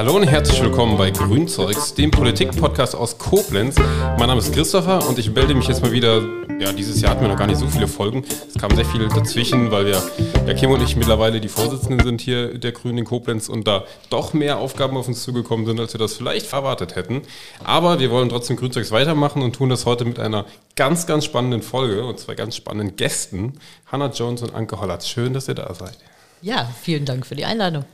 Hallo und herzlich willkommen bei Grünzeugs, dem Politik-Podcast aus Koblenz. Mein Name ist Christopher und ich melde mich jetzt mal wieder. Ja, dieses Jahr hatten wir noch gar nicht so viele Folgen. Es kam sehr viel dazwischen, weil wir, ja, Kim und ich mittlerweile die Vorsitzenden sind hier der Grünen in Koblenz und da doch mehr Aufgaben auf uns zugekommen sind, als wir das vielleicht erwartet hätten. Aber wir wollen trotzdem Grünzeugs weitermachen und tun das heute mit einer ganz, ganz spannenden Folge und zwei ganz spannenden Gästen. Hannah Jones und Anke Hollatz. Schön, dass ihr da seid. Ja, vielen Dank für die Einladung.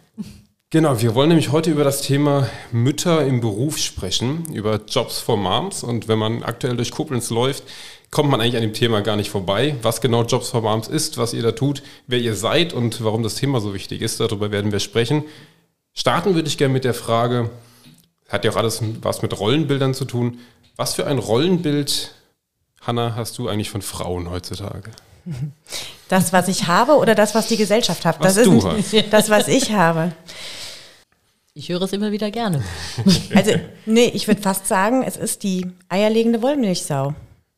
Genau, wir wollen nämlich heute über das Thema Mütter im Beruf sprechen, über Jobs for Moms. Und wenn man aktuell durch Koblenz läuft, kommt man eigentlich an dem Thema gar nicht vorbei. Was genau Jobs for Moms ist, was ihr da tut, wer ihr seid und warum das Thema so wichtig ist, darüber werden wir sprechen. Starten würde ich gerne mit der Frage, hat ja auch alles was mit Rollenbildern zu tun. Was für ein Rollenbild, Hanna, hast du eigentlich von Frauen heutzutage? Das, was ich habe oder das, was die Gesellschaft hat? Was das ist hast. das, was ich habe. Ich höre es immer wieder gerne. Also, nee, ich würde fast sagen, es ist die eierlegende Wollmilchsau.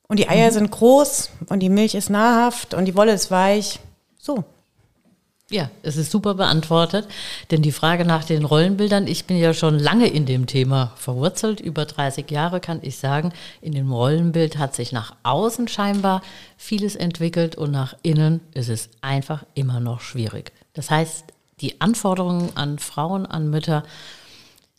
Und die Eier sind groß und die Milch ist nahrhaft und die Wolle ist weich. So. Ja, es ist super beantwortet, denn die Frage nach den Rollenbildern, ich bin ja schon lange in dem Thema verwurzelt, über 30 Jahre kann ich sagen, in dem Rollenbild hat sich nach außen scheinbar vieles entwickelt und nach innen ist es einfach immer noch schwierig. Das heißt, die Anforderungen an Frauen, an Mütter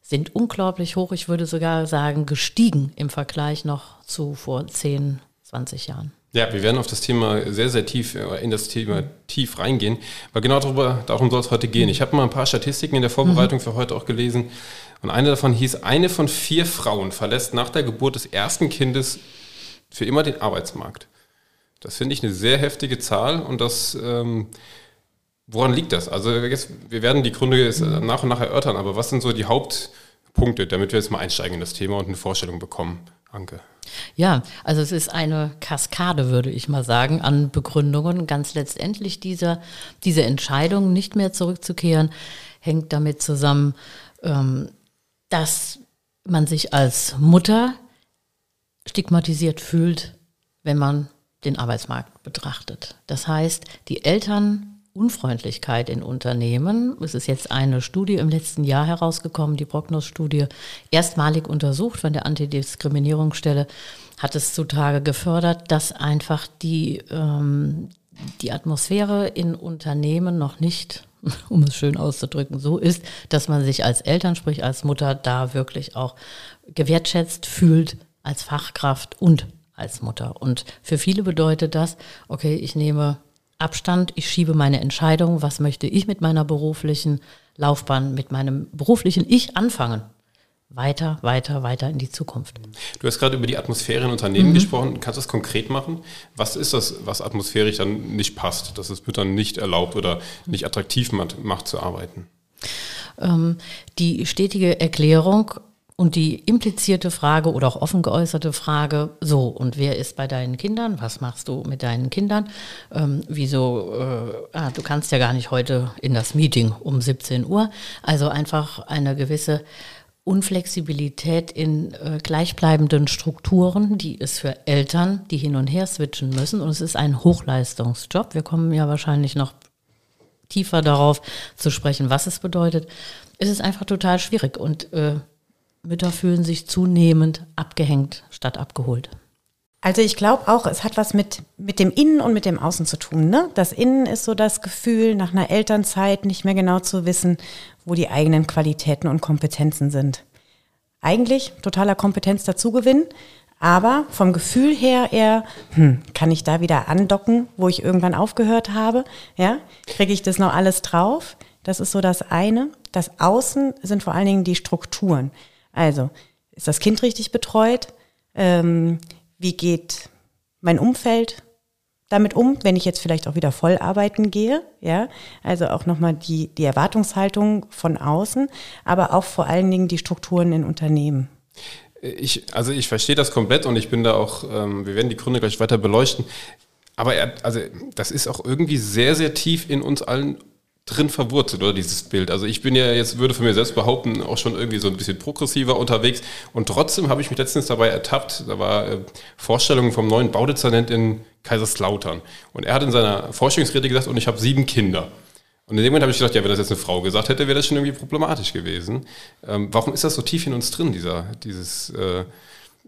sind unglaublich hoch, ich würde sogar sagen gestiegen im Vergleich noch zu vor 10, 20 Jahren. Ja, wir werden auf das Thema sehr, sehr tief, äh, in das Thema tief reingehen, weil genau darüber, darum soll es heute gehen. Ich habe mal ein paar Statistiken in der Vorbereitung für heute auch gelesen und eine davon hieß, eine von vier Frauen verlässt nach der Geburt des ersten Kindes für immer den Arbeitsmarkt. Das finde ich eine sehr heftige Zahl und das, ähm, woran liegt das? Also jetzt, wir werden die Gründe jetzt nach und nach erörtern, aber was sind so die Hauptpunkte, damit wir jetzt mal einsteigen in das Thema und eine Vorstellung bekommen? Anke. Ja, also es ist eine Kaskade, würde ich mal sagen, an Begründungen. Ganz letztendlich dieser, diese Entscheidung, nicht mehr zurückzukehren, hängt damit zusammen, ähm, dass man sich als Mutter stigmatisiert fühlt, wenn man den Arbeitsmarkt betrachtet. Das heißt, die Elternunfreundlichkeit in Unternehmen, es ist jetzt eine Studie im letzten Jahr herausgekommen, die Prognos-Studie, erstmalig untersucht von der Antidiskriminierungsstelle, hat es zutage gefördert, dass einfach die, ähm, die Atmosphäre in Unternehmen noch nicht, um es schön auszudrücken, so ist, dass man sich als Eltern, sprich als Mutter, da wirklich auch gewertschätzt fühlt als Fachkraft und als Mutter. Und für viele bedeutet das, okay, ich nehme Abstand, ich schiebe meine Entscheidung, was möchte ich mit meiner beruflichen Laufbahn, mit meinem beruflichen Ich anfangen. Weiter, weiter, weiter in die Zukunft. Du hast gerade über die Atmosphäre in Unternehmen gesprochen. Kannst du das konkret machen? Was ist das, was atmosphärisch dann nicht passt, dass es Müttern nicht erlaubt oder nicht attraktiv macht, macht zu arbeiten? Ähm, die stetige Erklärung und die implizierte Frage oder auch offen geäußerte Frage, so, und wer ist bei deinen Kindern? Was machst du mit deinen Kindern? Ähm, wieso, äh, ah, du kannst ja gar nicht heute in das Meeting um 17 Uhr. Also einfach eine gewisse Unflexibilität in äh, gleichbleibenden Strukturen, die es für Eltern, die hin und her switchen müssen. Und es ist ein Hochleistungsjob. Wir kommen ja wahrscheinlich noch tiefer darauf zu sprechen, was es bedeutet. Es ist einfach total schwierig und äh, Mütter fühlen sich zunehmend abgehängt statt abgeholt. Also ich glaube auch, es hat was mit, mit dem Innen und mit dem Außen zu tun. Ne? Das Innen ist so das Gefühl, nach einer Elternzeit nicht mehr genau zu wissen, wo die eigenen Qualitäten und Kompetenzen sind. Eigentlich totaler Kompetenz dazugewinnen, aber vom Gefühl her eher, hm, kann ich da wieder andocken, wo ich irgendwann aufgehört habe? Ja, kriege ich das noch alles drauf? Das ist so das eine. Das Außen sind vor allen Dingen die Strukturen. Also, ist das Kind richtig betreut? Ähm, wie geht mein Umfeld damit um, wenn ich jetzt vielleicht auch wieder voll arbeiten gehe, ja, also auch nochmal die, die Erwartungshaltung von außen, aber auch vor allen Dingen die Strukturen in Unternehmen. Ich, also ich verstehe das komplett und ich bin da auch, ähm, wir werden die Gründe gleich weiter beleuchten. Aber er, also das ist auch irgendwie sehr, sehr tief in uns allen drin verwurzelt, oder dieses Bild. Also ich bin ja jetzt, würde von mir selbst behaupten, auch schon irgendwie so ein bisschen progressiver unterwegs. Und trotzdem habe ich mich letztens dabei ertappt, da war äh, Vorstellung vom neuen Baudezernent in Kaiserslautern. Und er hat in seiner Vorstellungsrede gesagt, und ich habe sieben Kinder. Und in dem Moment habe ich gedacht, ja, wenn das jetzt eine Frau gesagt hätte, wäre das schon irgendwie problematisch gewesen. Ähm, warum ist das so tief in uns drin, dieser, dieses äh,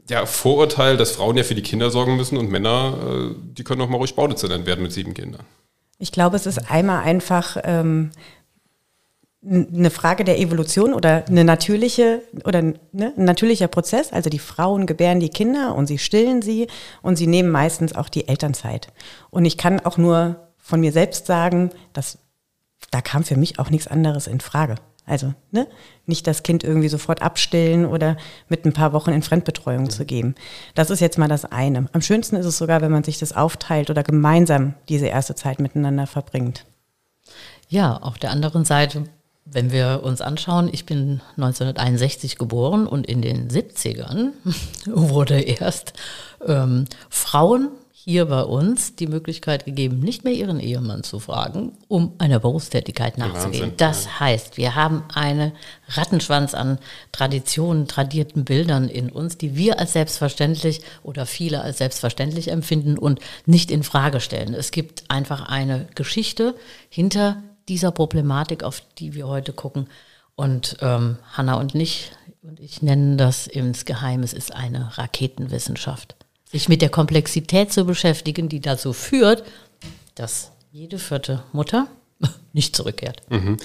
ja, Vorurteil, dass Frauen ja für die Kinder sorgen müssen und Männer, äh, die können doch mal ruhig Baudezernent werden mit sieben Kindern? Ich glaube, es ist einmal einfach ähm, eine Frage der Evolution oder eine natürliche oder ne, ein natürlicher Prozess. Also die Frauen gebären die Kinder und sie stillen sie und sie nehmen meistens auch die Elternzeit. Und ich kann auch nur von mir selbst sagen, dass da kam für mich auch nichts anderes in Frage. Also ne, nicht das Kind irgendwie sofort abstillen oder mit ein paar Wochen in Fremdbetreuung zu geben. Das ist jetzt mal das eine. Am schönsten ist es sogar, wenn man sich das aufteilt oder gemeinsam diese erste Zeit miteinander verbringt. Ja, auf der anderen Seite, wenn wir uns anschauen, ich bin 1961 geboren und in den 70ern wurde erst ähm, Frauen hier bei uns die Möglichkeit gegeben, nicht mehr ihren Ehemann zu fragen, um einer Berufstätigkeit nachzugehen. Wahnsinn, das ja. heißt, wir haben einen Rattenschwanz an Traditionen, tradierten Bildern in uns, die wir als selbstverständlich oder viele als selbstverständlich empfinden und nicht in Frage stellen. Es gibt einfach eine Geschichte hinter dieser Problematik, auf die wir heute gucken. Und ähm, Hanna und ich, und ich nennen das insgeheim, es ist eine Raketenwissenschaft sich mit der Komplexität zu beschäftigen, die dazu führt, dass jede vierte Mutter nicht zurückkehrt. Mhm.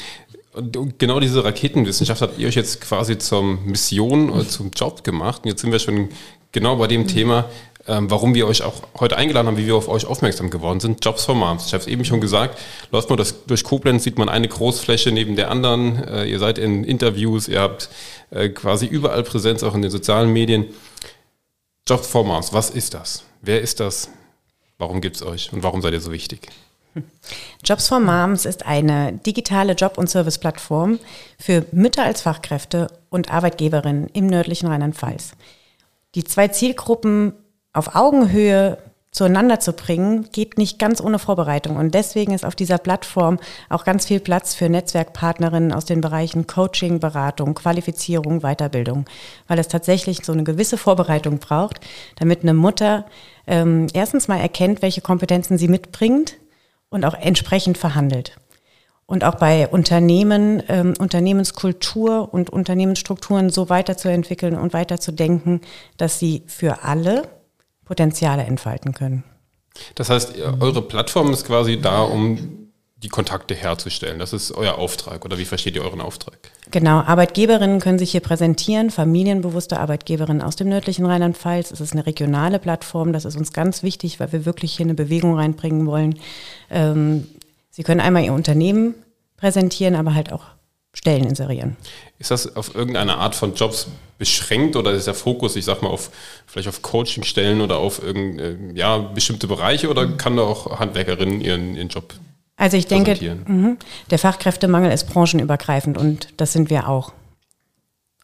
Und genau diese Raketenwissenschaft habt ihr euch jetzt quasi zur Mission oder zum Job gemacht. Und jetzt sind wir schon genau bei dem mhm. Thema, ähm, warum wir euch auch heute eingeladen haben, wie wir auf euch aufmerksam geworden sind. Jobs for Moms. Ich habe es eben schon gesagt, läuft man das durch Koblenz, sieht man eine Großfläche neben der anderen. Äh, ihr seid in Interviews, ihr habt äh, quasi überall Präsenz, auch in den sozialen Medien. Jobs for Moms, was ist das? Wer ist das? Warum gibt es euch und warum seid ihr so wichtig? Jobs for Moms ist eine digitale Job- und Serviceplattform für Mütter als Fachkräfte und Arbeitgeberinnen im nördlichen Rheinland-Pfalz. Die zwei Zielgruppen auf Augenhöhe zueinander zu bringen, geht nicht ganz ohne Vorbereitung. Und deswegen ist auf dieser Plattform auch ganz viel Platz für Netzwerkpartnerinnen aus den Bereichen Coaching, Beratung, Qualifizierung, Weiterbildung, weil es tatsächlich so eine gewisse Vorbereitung braucht, damit eine Mutter ähm, erstens mal erkennt, welche Kompetenzen sie mitbringt und auch entsprechend verhandelt. Und auch bei Unternehmen, ähm, Unternehmenskultur und Unternehmensstrukturen so weiterzuentwickeln und weiterzudenken, dass sie für alle Potenziale entfalten können. Das heißt, eure Plattform ist quasi da, um die Kontakte herzustellen. Das ist euer Auftrag oder wie versteht ihr euren Auftrag? Genau, Arbeitgeberinnen können sich hier präsentieren, familienbewusste Arbeitgeberinnen aus dem nördlichen Rheinland-Pfalz. Es ist eine regionale Plattform, das ist uns ganz wichtig, weil wir wirklich hier eine Bewegung reinbringen wollen. Ähm, Sie können einmal Ihr Unternehmen präsentieren, aber halt auch Stellen inserieren. Ist das auf irgendeine Art von Jobs beschränkt oder ist der Fokus, ich sag mal, auf vielleicht auf Coachingstellen oder auf irgend, äh, ja, bestimmte Bereiche oder kann da auch Handwerkerinnen ihren, ihren Job Also ich denke, mh, der Fachkräftemangel ist branchenübergreifend und das sind wir auch.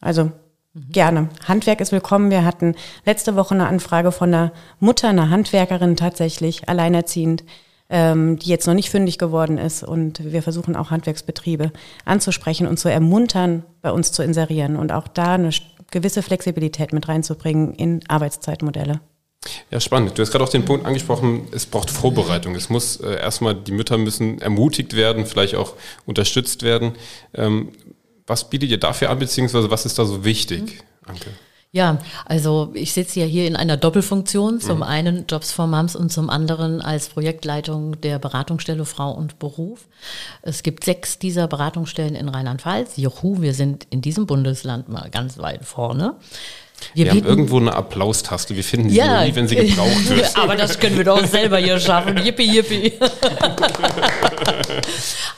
Also gerne. Handwerk ist willkommen. Wir hatten letzte Woche eine Anfrage von einer Mutter, einer Handwerkerin tatsächlich, alleinerziehend, ähm, die jetzt noch nicht fündig geworden ist. Und wir versuchen auch Handwerksbetriebe anzusprechen und zu ermuntern, bei uns zu inserieren und auch da eine gewisse Flexibilität mit reinzubringen in Arbeitszeitmodelle. Ja, spannend. Du hast gerade auch den Punkt angesprochen, es braucht Vorbereitung. Es muss äh, erstmal, die Mütter müssen ermutigt werden, vielleicht auch unterstützt werden. Ähm, was bietet ihr dafür an, beziehungsweise was ist da so wichtig, mhm. Anke? Ja, also ich sitze ja hier in einer Doppelfunktion, zum mhm. einen Jobs for Moms und zum anderen als Projektleitung der Beratungsstelle Frau und Beruf. Es gibt sechs dieser Beratungsstellen in Rheinland-Pfalz. Juhu, wir sind in diesem Bundesland mal ganz weit vorne. Wir, wir haben irgendwo eine Applaustaste. Wir finden sie ja, nur nie, wenn sie gebraucht wird. Aber das können wir doch selber hier schaffen. Yippie, yippie.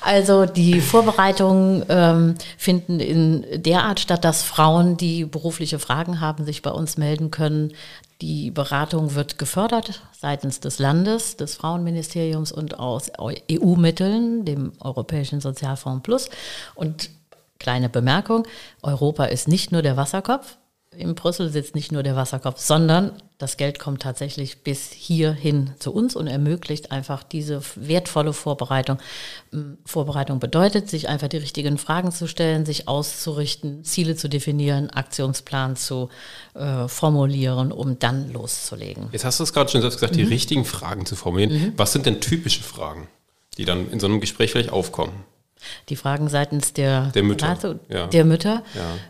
also die Vorbereitungen ähm, finden in der Art statt, dass Frauen, die berufliche Fragen haben, sich bei uns melden können. Die Beratung wird gefördert seitens des Landes, des Frauenministeriums und aus EU-Mitteln, dem Europäischen Sozialfonds Plus. Und kleine Bemerkung, Europa ist nicht nur der Wasserkopf, in Brüssel sitzt nicht nur der Wasserkopf, sondern das Geld kommt tatsächlich bis hierhin zu uns und ermöglicht einfach diese wertvolle Vorbereitung. Vorbereitung bedeutet, sich einfach die richtigen Fragen zu stellen, sich auszurichten, Ziele zu definieren, Aktionsplan zu äh, formulieren, um dann loszulegen. Jetzt hast du es gerade schon selbst gesagt, mhm. die richtigen Fragen zu formulieren. Mhm. Was sind denn typische Fragen, die dann in so einem Gespräch vielleicht aufkommen? Die Fragen seitens der, Der Mütter, Rate- ja. der Mütter.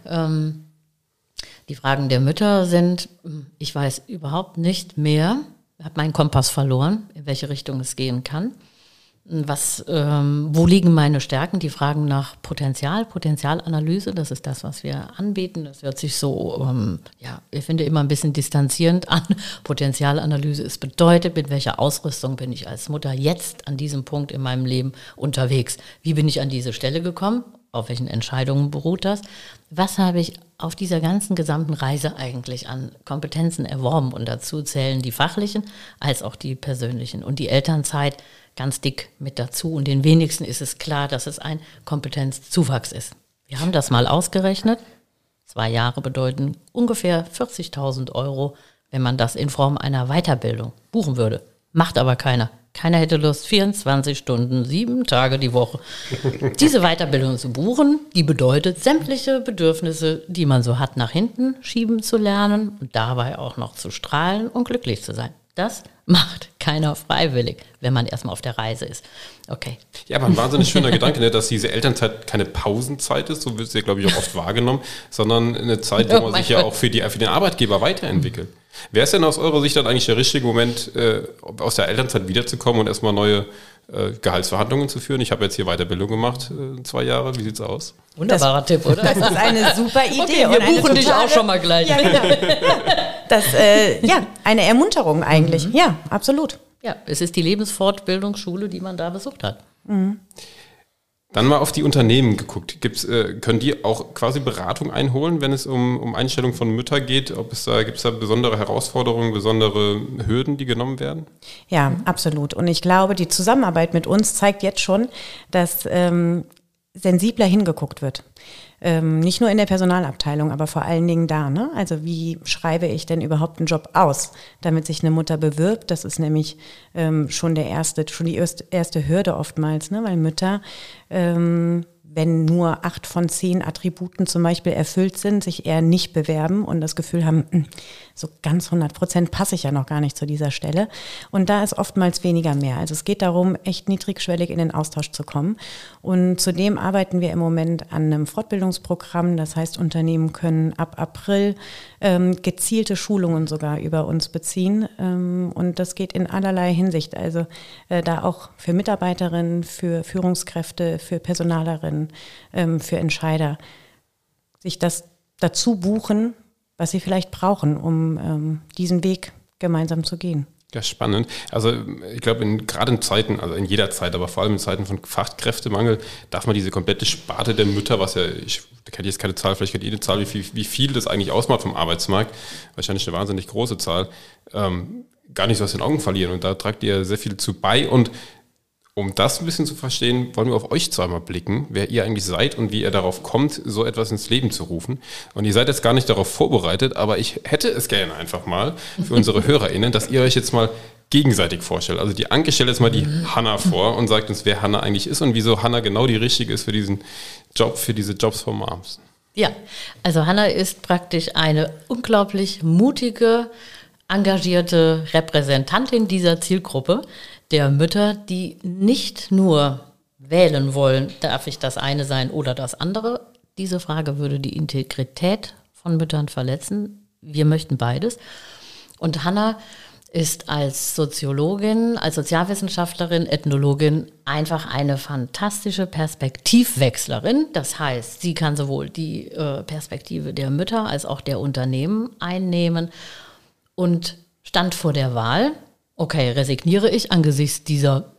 Ja. Ähm, die Fragen der Mütter sind, hm, ich weiß überhaupt nicht mehr, habe meinen Kompass verloren, in welche Richtung es gehen kann. Was, ähm, wo liegen meine Stärken? Die Fragen nach Potenzial, Potenzialanalyse, das ist das, was wir anbieten. Das hört sich so, ähm, ja, ich finde immer ein bisschen distanzierend an. Potenzialanalyse ist bedeutet, mit welcher Ausrüstung bin ich als Mutter jetzt an diesem Punkt in meinem Leben unterwegs? Wie bin ich an diese Stelle gekommen? Auf welchen Entscheidungen beruht das? Was habe ich auf dieser ganzen gesamten Reise eigentlich an Kompetenzen erworben? Und dazu zählen die fachlichen als auch die persönlichen. Und die Elternzeit ganz dick mit dazu. Und den wenigsten ist es klar, dass es ein Kompetenzzuwachs ist. Wir haben das mal ausgerechnet. Zwei Jahre bedeuten ungefähr 40.000 Euro, wenn man das in Form einer Weiterbildung buchen würde. Macht aber keiner. Keiner hätte Lust, 24 Stunden, sieben Tage die Woche diese Weiterbildung zu buchen. Die bedeutet, sämtliche Bedürfnisse, die man so hat, nach hinten schieben zu lernen und dabei auch noch zu strahlen und glücklich zu sein. Das macht keiner freiwillig, wenn man erstmal auf der Reise ist. Okay. Ja, aber ein wahnsinnig schöner Gedanke, ne, dass diese Elternzeit keine Pausenzeit ist, so wird sie, glaube ich, auch oft wahrgenommen, sondern eine Zeit, wo Oh man mein sich ja Gott. auch für, die, für den Arbeitgeber weiterentwickelt. Wer ist denn aus eurer Sicht dann eigentlich der richtige Moment, äh, aus der Elternzeit wiederzukommen und erstmal neue äh, Gehaltsverhandlungen zu führen? Ich habe jetzt hier Weiterbildung gemacht, äh, zwei Jahre. Wie sieht's aus? Wunderbarer Tipp, oder? Das ist eine super Idee. Okay, wir buchen dich auch schon mal gleich. Ja, genau. Das, äh, ja, eine Ermunterung eigentlich. Mhm. Ja, absolut. Ja, es ist die Lebensfortbildungsschule, die man da besucht hat. Dann mal auf die Unternehmen geguckt. Gibt's, äh, können die auch quasi Beratung einholen, wenn es um, um Einstellung von Mütter geht? Ob es da, gibt es da besondere Herausforderungen, besondere Hürden, die genommen werden? Ja, absolut. Und ich glaube, die Zusammenarbeit mit uns zeigt jetzt schon, dass ähm, sensibler hingeguckt wird. Ähm, nicht nur in der Personalabteilung, aber vor allen Dingen da. Ne? Also wie schreibe ich denn überhaupt einen Job aus, damit sich eine Mutter bewirbt? Das ist nämlich ähm, schon der erste, schon die erste, Hürde oftmals, ne? weil Mütter ähm, wenn nur acht von zehn Attributen zum Beispiel erfüllt sind, sich eher nicht bewerben und das Gefühl haben, "Hm, so ganz 100 Prozent passe ich ja noch gar nicht zu dieser Stelle. Und da ist oftmals weniger mehr. Also es geht darum, echt niedrigschwellig in den Austausch zu kommen. Und zudem arbeiten wir im Moment an einem Fortbildungsprogramm. Das heißt, Unternehmen können ab April ähm, gezielte Schulungen sogar über uns beziehen. Ähm, und das geht in allerlei Hinsicht. Also äh, da auch für Mitarbeiterinnen, für Führungskräfte, für Personalerinnen, ähm, für Entscheider, sich das dazu buchen, was sie vielleicht brauchen, um ähm, diesen Weg gemeinsam zu gehen. Ja, spannend. Also ich glaube, gerade in Zeiten, also in jeder Zeit, aber vor allem in Zeiten von Fachkräftemangel, darf man diese komplette Sparte der Mütter, was ja, ich kenne jetzt keine Zahl, vielleicht kennt ihr eine Zahl, wie viel, wie viel das eigentlich ausmacht vom Arbeitsmarkt, wahrscheinlich eine wahnsinnig große Zahl, ähm, gar nicht so aus den Augen verlieren. Und da tragt ihr sehr viel zu bei. Und um das ein bisschen zu verstehen, wollen wir auf euch zweimal blicken, wer ihr eigentlich seid und wie ihr darauf kommt, so etwas ins Leben zu rufen. Und ihr seid jetzt gar nicht darauf vorbereitet, aber ich hätte es gerne einfach mal für unsere HörerInnen, dass ihr euch jetzt mal gegenseitig vorstellt. Also die Anke stellt jetzt mal die Hanna vor und sagt uns, wer Hanna eigentlich ist und wieso Hanna genau die richtige ist für diesen Job, für diese Jobs for Moms. Ja, also Hanna ist praktisch eine unglaublich mutige, engagierte Repräsentantin dieser Zielgruppe der Mütter, die nicht nur wählen wollen, darf ich das eine sein oder das andere. Diese Frage würde die Integrität von Müttern verletzen. Wir möchten beides. Und Hanna ist als Soziologin, als Sozialwissenschaftlerin, Ethnologin einfach eine fantastische Perspektivwechslerin. Das heißt, sie kann sowohl die äh, Perspektive der Mütter als auch der Unternehmen einnehmen und stand vor der Wahl, okay, resigniere ich angesichts dieser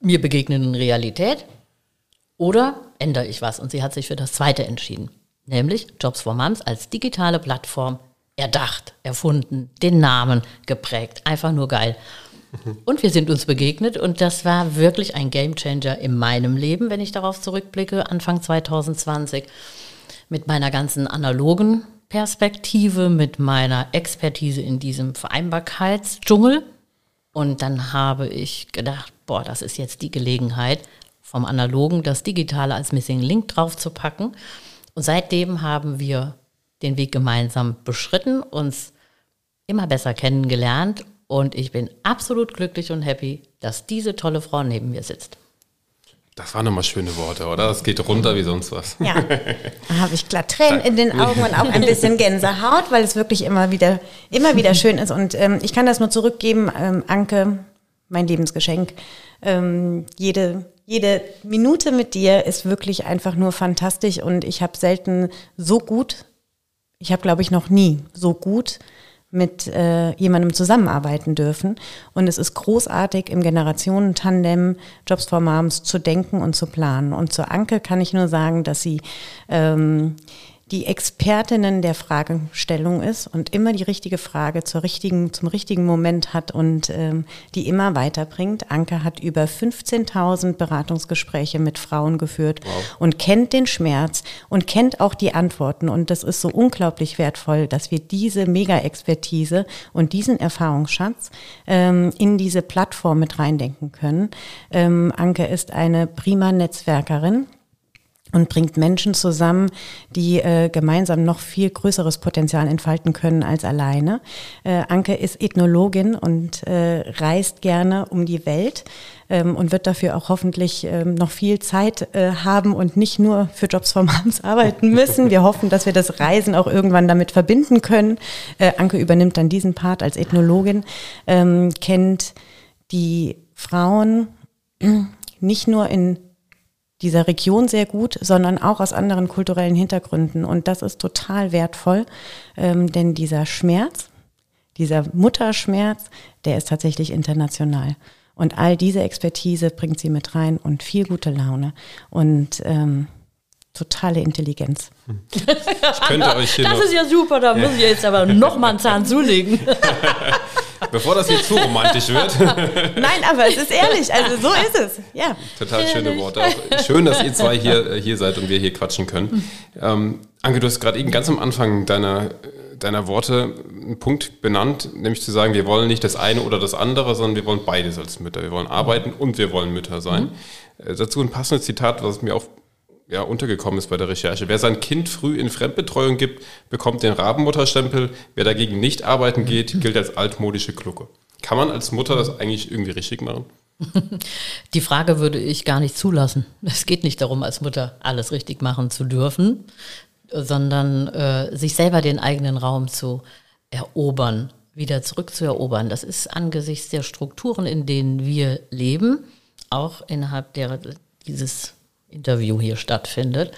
mir begegnenden Realität oder ändere ich was? Und sie hat sich für das Zweite entschieden, nämlich Jobs for Moms als digitale Plattform erdacht, erfunden, den Namen geprägt. Einfach nur geil. Und wir sind uns begegnet und das war wirklich ein Gamechanger in meinem Leben, wenn ich darauf zurückblicke, Anfang 2020, mit meiner ganzen analogen Perspektive, mit meiner Expertise in diesem Vereinbarkeitsdschungel. Und dann habe ich gedacht, boah, das ist jetzt die Gelegenheit, vom Analogen das Digitale als Missing Link draufzupacken. Und seitdem haben wir den Weg gemeinsam beschritten, uns immer besser kennengelernt und ich bin absolut glücklich und happy, dass diese tolle Frau neben mir sitzt. Das waren nochmal schöne Worte, oder? Das geht runter wie sonst was. Ja, da habe ich glatt Tränen in den Augen und auch ein bisschen Gänsehaut, weil es wirklich immer wieder, immer wieder schön ist. Und ähm, ich kann das nur zurückgeben, ähm, Anke, mein Lebensgeschenk. Ähm, jede, jede Minute mit dir ist wirklich einfach nur fantastisch und ich habe selten so gut, ich habe glaube ich noch nie so gut mit äh, jemandem zusammenarbeiten dürfen. Und es ist großartig, im Generationentandem Jobs for Moms zu denken und zu planen. Und zur Anke kann ich nur sagen, dass sie ähm, die Expertinnen der Fragestellung ist und immer die richtige Frage zur richtigen, zum richtigen Moment hat und ähm, die immer weiterbringt. Anke hat über 15.000 Beratungsgespräche mit Frauen geführt wow. und kennt den Schmerz und kennt auch die Antworten. Und das ist so unglaublich wertvoll, dass wir diese Mega-Expertise und diesen Erfahrungsschatz ähm, in diese Plattform mit reindenken können. Ähm, Anke ist eine prima Netzwerkerin und bringt Menschen zusammen, die äh, gemeinsam noch viel größeres Potenzial entfalten können als alleine. Äh, Anke ist Ethnologin und äh, reist gerne um die Welt ähm, und wird dafür auch hoffentlich ähm, noch viel Zeit äh, haben und nicht nur für Jobs for Moms arbeiten müssen. Wir hoffen, dass wir das Reisen auch irgendwann damit verbinden können. Äh, Anke übernimmt dann diesen Part als Ethnologin, ähm, kennt die Frauen nicht nur in dieser Region sehr gut, sondern auch aus anderen kulturellen Hintergründen. Und das ist total wertvoll, ähm, denn dieser Schmerz, dieser Mutterschmerz, der ist tatsächlich international. Und all diese Expertise bringt sie mit rein und viel gute Laune und ähm, totale Intelligenz. Ich könnte euch hier das ist ja super, da muss ich jetzt aber noch mal einen Zahn zulegen. Bevor das hier zu romantisch wird. Nein, aber es ist ehrlich, also so ist es. Ja. Total schöne Worte. Auch schön, dass ihr zwei hier, hier seid und wir hier quatschen können. Ähm, Anke, du hast gerade eben ganz am Anfang deiner, deiner Worte einen Punkt benannt, nämlich zu sagen, wir wollen nicht das eine oder das andere, sondern wir wollen beides als Mütter. Wir wollen arbeiten und wir wollen Mütter sein. Mhm. Äh, dazu ein passendes Zitat, was mir auch ja, untergekommen ist bei der Recherche. Wer sein Kind früh in Fremdbetreuung gibt, bekommt den Rabenmutterstempel. Wer dagegen nicht arbeiten geht, gilt als altmodische Glucke. Kann man als Mutter das eigentlich irgendwie richtig machen? Die Frage würde ich gar nicht zulassen. Es geht nicht darum, als Mutter alles richtig machen zu dürfen, sondern äh, sich selber den eigenen Raum zu erobern, wieder zurückzuerobern. Das ist angesichts der Strukturen, in denen wir leben, auch innerhalb der, dieses Interview hier stattfindet,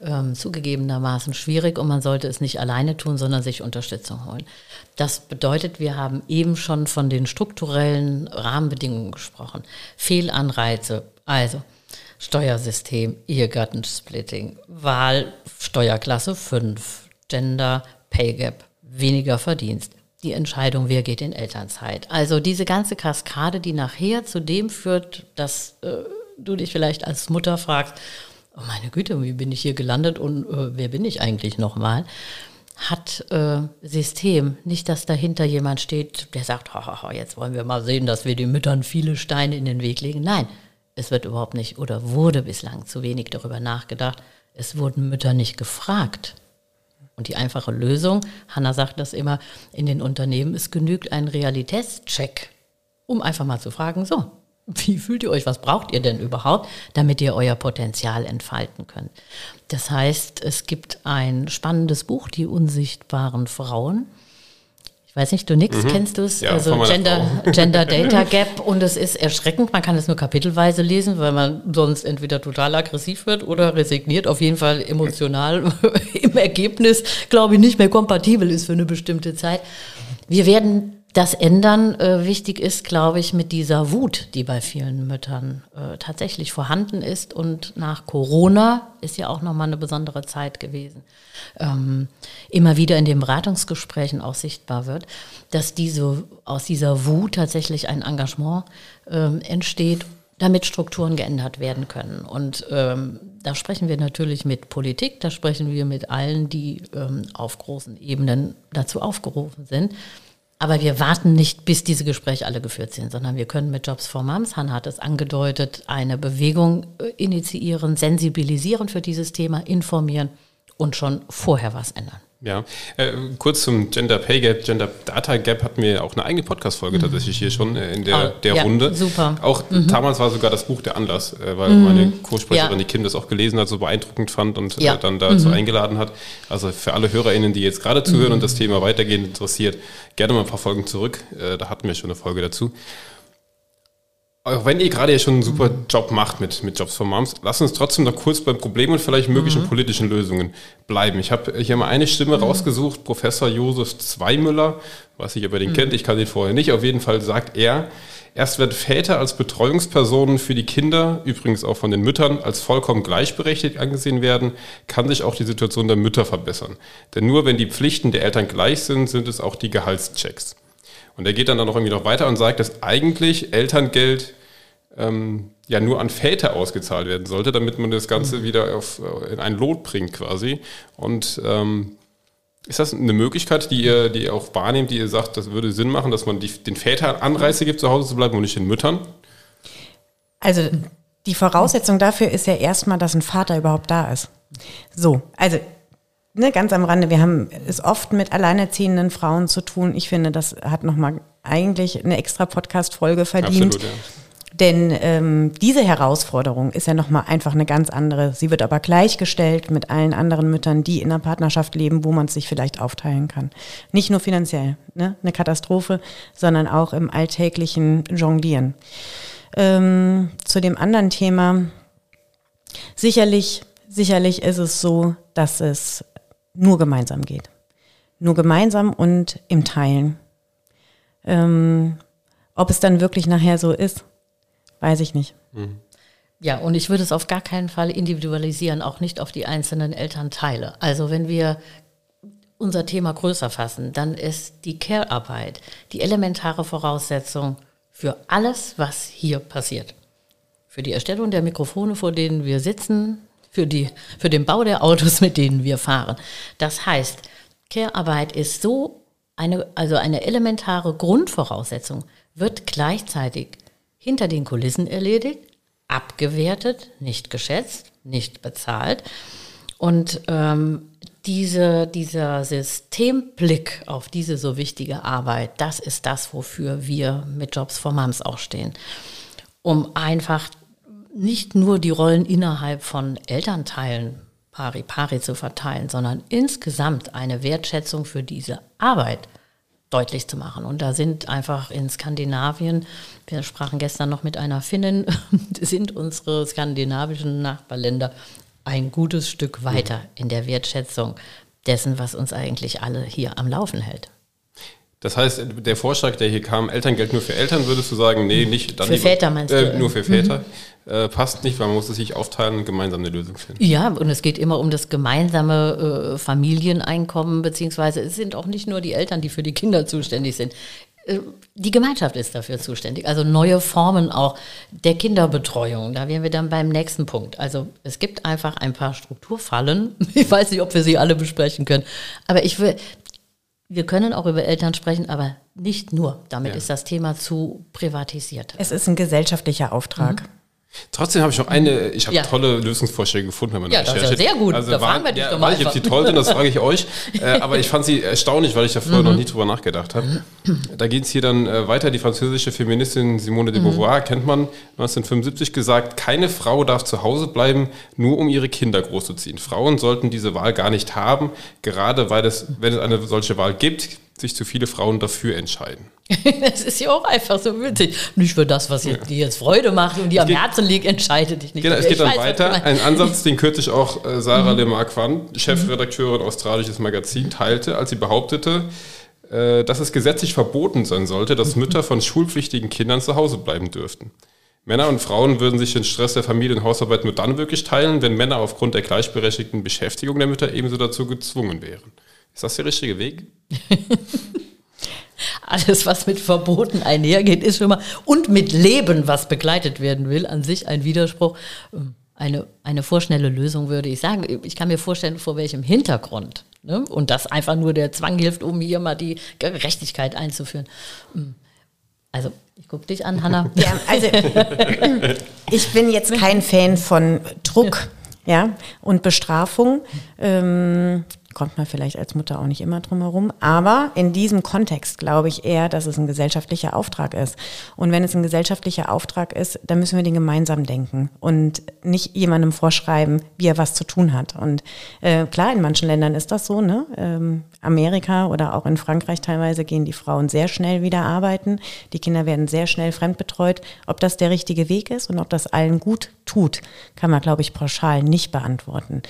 ähm, zugegebenermaßen schwierig und man sollte es nicht alleine tun, sondern sich Unterstützung holen. Das bedeutet, wir haben eben schon von den strukturellen Rahmenbedingungen gesprochen. Fehlanreize, also Steuersystem, Ehegattensplitting, Wahl, Steuerklasse 5, Gender, Pay Gap, weniger Verdienst, die Entscheidung, wer geht in Elternzeit. Also diese ganze Kaskade, die nachher zu dem führt, dass äh, du dich vielleicht als Mutter fragst, oh meine Güte, wie bin ich hier gelandet und äh, wer bin ich eigentlich nochmal? Hat äh, System, nicht, dass dahinter jemand steht, der sagt, ha, jetzt wollen wir mal sehen, dass wir den Müttern viele Steine in den Weg legen. Nein, es wird überhaupt nicht oder wurde bislang zu wenig darüber nachgedacht. Es wurden Mütter nicht gefragt. Und die einfache Lösung, Hanna sagt das immer, in den Unternehmen, es genügt ein Realitätscheck, um einfach mal zu fragen, so, wie fühlt ihr euch? Was braucht ihr denn überhaupt, damit ihr euer Potenzial entfalten könnt? Das heißt, es gibt ein spannendes Buch, Die unsichtbaren Frauen. Ich weiß nicht, du nix, mhm. kennst du es? Ja, also Gender, Gender Data Gap und es ist erschreckend. Man kann es nur kapitelweise lesen, weil man sonst entweder total aggressiv wird oder resigniert. Auf jeden Fall emotional im Ergebnis, glaube ich, nicht mehr kompatibel ist für eine bestimmte Zeit. Wir werden das ändern äh, wichtig ist, glaube ich, mit dieser Wut, die bei vielen Müttern äh, tatsächlich vorhanden ist. Und nach Corona ist ja auch nochmal eine besondere Zeit gewesen. Ähm, immer wieder in den Beratungsgesprächen auch sichtbar wird, dass diese, aus dieser Wut tatsächlich ein Engagement ähm, entsteht, damit Strukturen geändert werden können. Und ähm, da sprechen wir natürlich mit Politik, da sprechen wir mit allen, die ähm, auf großen Ebenen dazu aufgerufen sind. Aber wir warten nicht, bis diese Gespräche alle geführt sind, sondern wir können mit Jobs for Moms, Hannah hat es angedeutet, eine Bewegung äh, initiieren, sensibilisieren für dieses Thema, informieren und schon vorher was ändern. Ja, äh, kurz zum Gender Pay Gap, Gender Data Gap hatten wir auch eine eigene Podcast-Folge mhm. tatsächlich hier schon äh, in der, ah, der ja, Runde. Super. Auch mhm. damals war sogar das Buch der Anlass, äh, weil mhm. meine Co-Sprecherin, ja. die Kim, das auch gelesen hat, so beeindruckend fand und äh, ja. dann dazu mhm. eingeladen hat. Also für alle HörerInnen, die jetzt gerade zuhören und mhm. das Thema weitergehend interessiert, gerne mal ein paar Folgen zurück. Äh, da hatten wir schon eine Folge dazu. Auch wenn ihr gerade ja schon einen super Job macht mit, mit Jobs for Moms, lasst uns trotzdem noch kurz beim Problem und vielleicht möglichen mhm. politischen Lösungen bleiben. Ich habe hier mal eine Stimme mhm. rausgesucht, Professor Josef Zweimüller, weiß nicht, ob ihr den mhm. kennt, ich kann den vorher nicht, auf jeden Fall sagt er, erst werden Väter als Betreuungspersonen für die Kinder, übrigens auch von den Müttern, als vollkommen gleichberechtigt angesehen werden, kann sich auch die Situation der Mütter verbessern. Denn nur wenn die Pflichten der Eltern gleich sind, sind es auch die Gehaltschecks. Und er geht dann, dann noch irgendwie noch weiter und sagt, dass eigentlich Elterngeld ähm, ja nur an Väter ausgezahlt werden sollte, damit man das Ganze mhm. wieder auf, äh, in ein Lot bringt quasi. Und ähm, ist das eine Möglichkeit, die ihr, die ihr auch wahrnehmt, die ihr sagt, das würde Sinn machen, dass man die, den Vätern Anreize gibt, zu Hause zu bleiben und nicht den Müttern? Also die Voraussetzung dafür ist ja erstmal, dass ein Vater überhaupt da ist. So, also ne, ganz am Rande, wir haben es oft mit alleinerziehenden Frauen zu tun. Ich finde, das hat nochmal eigentlich eine extra Podcast-Folge verdient. Absolut, ja. Denn ähm, diese Herausforderung ist ja nochmal einfach eine ganz andere. Sie wird aber gleichgestellt mit allen anderen Müttern, die in einer Partnerschaft leben, wo man es sich vielleicht aufteilen kann. Nicht nur finanziell, ne? eine Katastrophe, sondern auch im alltäglichen Jonglieren. Ähm, zu dem anderen Thema. Sicherlich, sicherlich ist es so, dass es nur gemeinsam geht. Nur gemeinsam und im Teilen. Ähm, ob es dann wirklich nachher so ist, weiß ich nicht. Mhm. Ja, und ich würde es auf gar keinen Fall individualisieren, auch nicht auf die einzelnen Elternteile. Also wenn wir unser Thema größer fassen, dann ist die Care-Arbeit die elementare Voraussetzung für alles, was hier passiert. Für die Erstellung der Mikrofone, vor denen wir sitzen, für, die, für den Bau der Autos, mit denen wir fahren. Das heißt, Care-Arbeit ist so eine, also eine elementare Grundvoraussetzung, wird gleichzeitig hinter den Kulissen erledigt, abgewertet, nicht geschätzt, nicht bezahlt. Und ähm, diese, dieser Systemblick auf diese so wichtige Arbeit, das ist das, wofür wir mit Jobs for Moms auch stehen. Um einfach nicht nur die Rollen innerhalb von Elternteilen pari pari zu verteilen, sondern insgesamt eine Wertschätzung für diese Arbeit deutlich zu machen. Und da sind einfach in Skandinavien, wir sprachen gestern noch mit einer Finnin, sind unsere skandinavischen Nachbarländer ein gutes Stück weiter in der Wertschätzung dessen, was uns eigentlich alle hier am Laufen hält. Das heißt, der Vorschlag, der hier kam, Elterngeld nur für Eltern, würdest du sagen, nee, nicht dann für lieber, Väter meinst äh, du? Nur für Väter. Mhm. Äh, passt nicht, weil man muss es sich aufteilen und gemeinsam eine Lösung finden. Ja, und es geht immer um das gemeinsame äh, Familieneinkommen, beziehungsweise es sind auch nicht nur die Eltern, die für die Kinder zuständig sind. Äh, die Gemeinschaft ist dafür zuständig. Also neue Formen auch der Kinderbetreuung. Da wären wir dann beim nächsten Punkt. Also es gibt einfach ein paar Strukturfallen. Ich weiß nicht, ob wir sie alle besprechen können. Aber ich will, wir können auch über Eltern sprechen, aber nicht nur. Damit ja. ist das Thema zu privatisiert. Es ist ein gesellschaftlicher Auftrag. Mhm. Trotzdem habe ich noch eine, ich habe ja. tolle Lösungsvorschläge gefunden bei meiner ja, Recherche. Ja, das ist ja sehr gut. Also da fragen wir dich ja, doch mal. Ich, ob die toll sind, das frage ich euch. Äh, aber ich fand sie erstaunlich, weil ich da vorher mhm. noch nie drüber nachgedacht habe. Da geht es hier dann äh, weiter. Die französische Feministin Simone de mhm. Beauvoir, mhm. kennt man, 1975 gesagt, keine Frau darf zu Hause bleiben, nur um ihre Kinder großzuziehen. Frauen sollten diese Wahl gar nicht haben, gerade weil es, wenn es eine solche Wahl gibt, sich zu viele Frauen dafür entscheiden. das ist ja auch einfach so witzig. Nicht für das, was ja. dir jetzt Freude macht und dir am Herzen liegt, entscheidet dich nicht. Genau, es geht dann weiß, weiter. Ein Ansatz, den kürzlich auch äh, Sarah mhm. Lemarquand, Chefredakteurin mhm. australisches Magazin, teilte, als sie behauptete, äh, dass es gesetzlich verboten sein sollte, dass mhm. Mütter von schulpflichtigen Kindern zu Hause bleiben dürften. Männer und Frauen würden sich den Stress der Familie und Hausarbeit nur dann wirklich teilen, wenn Männer aufgrund der gleichberechtigten Beschäftigung der Mütter ebenso dazu gezwungen wären. Ist das der richtige Weg? Alles, was mit Verboten einhergeht, ist schon mal und mit Leben, was begleitet werden will, an sich ein Widerspruch. Ähm, eine, eine vorschnelle Lösung würde ich sagen. Ich kann mir vorstellen, vor welchem Hintergrund. Ne? Und dass einfach nur der Zwang hilft, um hier mal die Gerechtigkeit einzuführen. Ähm, also, ich gucke dich an, Hanna. Ja, also ich bin jetzt kein Fan von Druck ja, und Bestrafung. Ähm, kommt man vielleicht als Mutter auch nicht immer drum herum. Aber in diesem Kontext glaube ich eher, dass es ein gesellschaftlicher Auftrag ist. Und wenn es ein gesellschaftlicher Auftrag ist, dann müssen wir den gemeinsam denken und nicht jemandem vorschreiben, wie er was zu tun hat. Und äh, klar, in manchen Ländern ist das so, ne? Ähm, Amerika oder auch in Frankreich teilweise gehen die Frauen sehr schnell wieder arbeiten. Die Kinder werden sehr schnell fremdbetreut. Ob das der richtige Weg ist und ob das allen gut tut, kann man, glaube ich, pauschal nicht beantworten.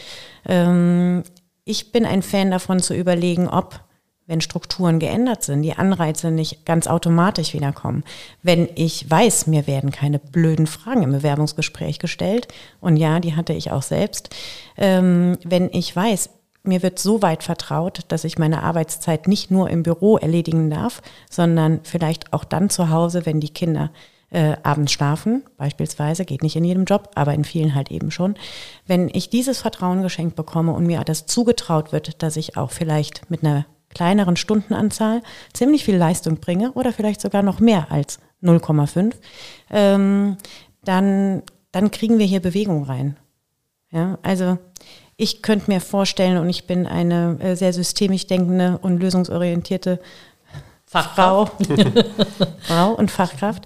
Ähm, ich bin ein Fan davon zu überlegen, ob, wenn Strukturen geändert sind, die Anreize nicht ganz automatisch wiederkommen. Wenn ich weiß, mir werden keine blöden Fragen im Bewerbungsgespräch gestellt, und ja, die hatte ich auch selbst, ähm, wenn ich weiß, mir wird so weit vertraut, dass ich meine Arbeitszeit nicht nur im Büro erledigen darf, sondern vielleicht auch dann zu Hause, wenn die Kinder äh, abends schlafen, beispielsweise, geht nicht in jedem Job, aber in vielen halt eben schon. Wenn ich dieses Vertrauen geschenkt bekomme und mir das zugetraut wird, dass ich auch vielleicht mit einer kleineren Stundenanzahl ziemlich viel Leistung bringe oder vielleicht sogar noch mehr als 0,5, ähm, dann, dann kriegen wir hier Bewegung rein. Ja, also ich könnte mir vorstellen, und ich bin eine äh, sehr systemisch denkende und lösungsorientierte Fachfrau, Frau und Fachkraft,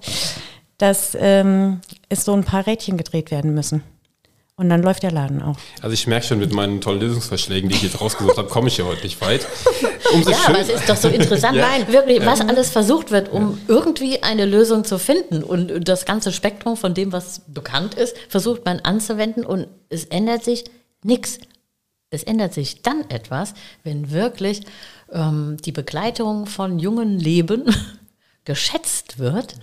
dass ähm, es so ein paar Rädchen gedreht werden müssen. Und dann läuft der Laden auch. Also ich merke schon mit meinen tollen Lösungsvorschlägen, die ich jetzt rausgesucht habe, komme ich ja heute nicht weit. Umso ja, schön. aber es ist doch so interessant, ja. Nein, wirklich, was alles versucht wird, um ja. irgendwie eine Lösung zu finden. Und das ganze Spektrum von dem, was bekannt ist, versucht man anzuwenden und es ändert sich nichts. Es ändert sich dann etwas, wenn wirklich ähm, die Begleitung von jungen Leben geschätzt wird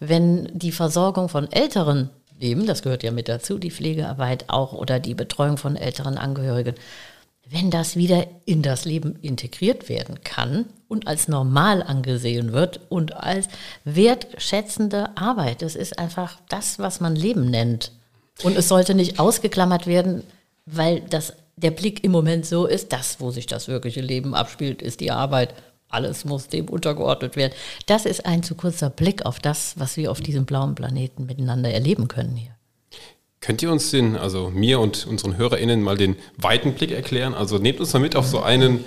wenn die Versorgung von älteren Leben, das gehört ja mit dazu, die Pflegearbeit auch oder die Betreuung von älteren Angehörigen, wenn das wieder in das Leben integriert werden kann und als normal angesehen wird und als wertschätzende Arbeit. Das ist einfach das, was man Leben nennt. Und es sollte nicht ausgeklammert werden, weil das, der Blick im Moment so ist, das, wo sich das wirkliche Leben abspielt, ist die Arbeit alles muss dem untergeordnet werden. Das ist ein zu kurzer Blick auf das, was wir auf diesem blauen Planeten miteinander erleben können hier. Könnt ihr uns den, also mir und unseren HörerInnen mal den weiten Blick erklären? Also nehmt uns mal mit auf so einen,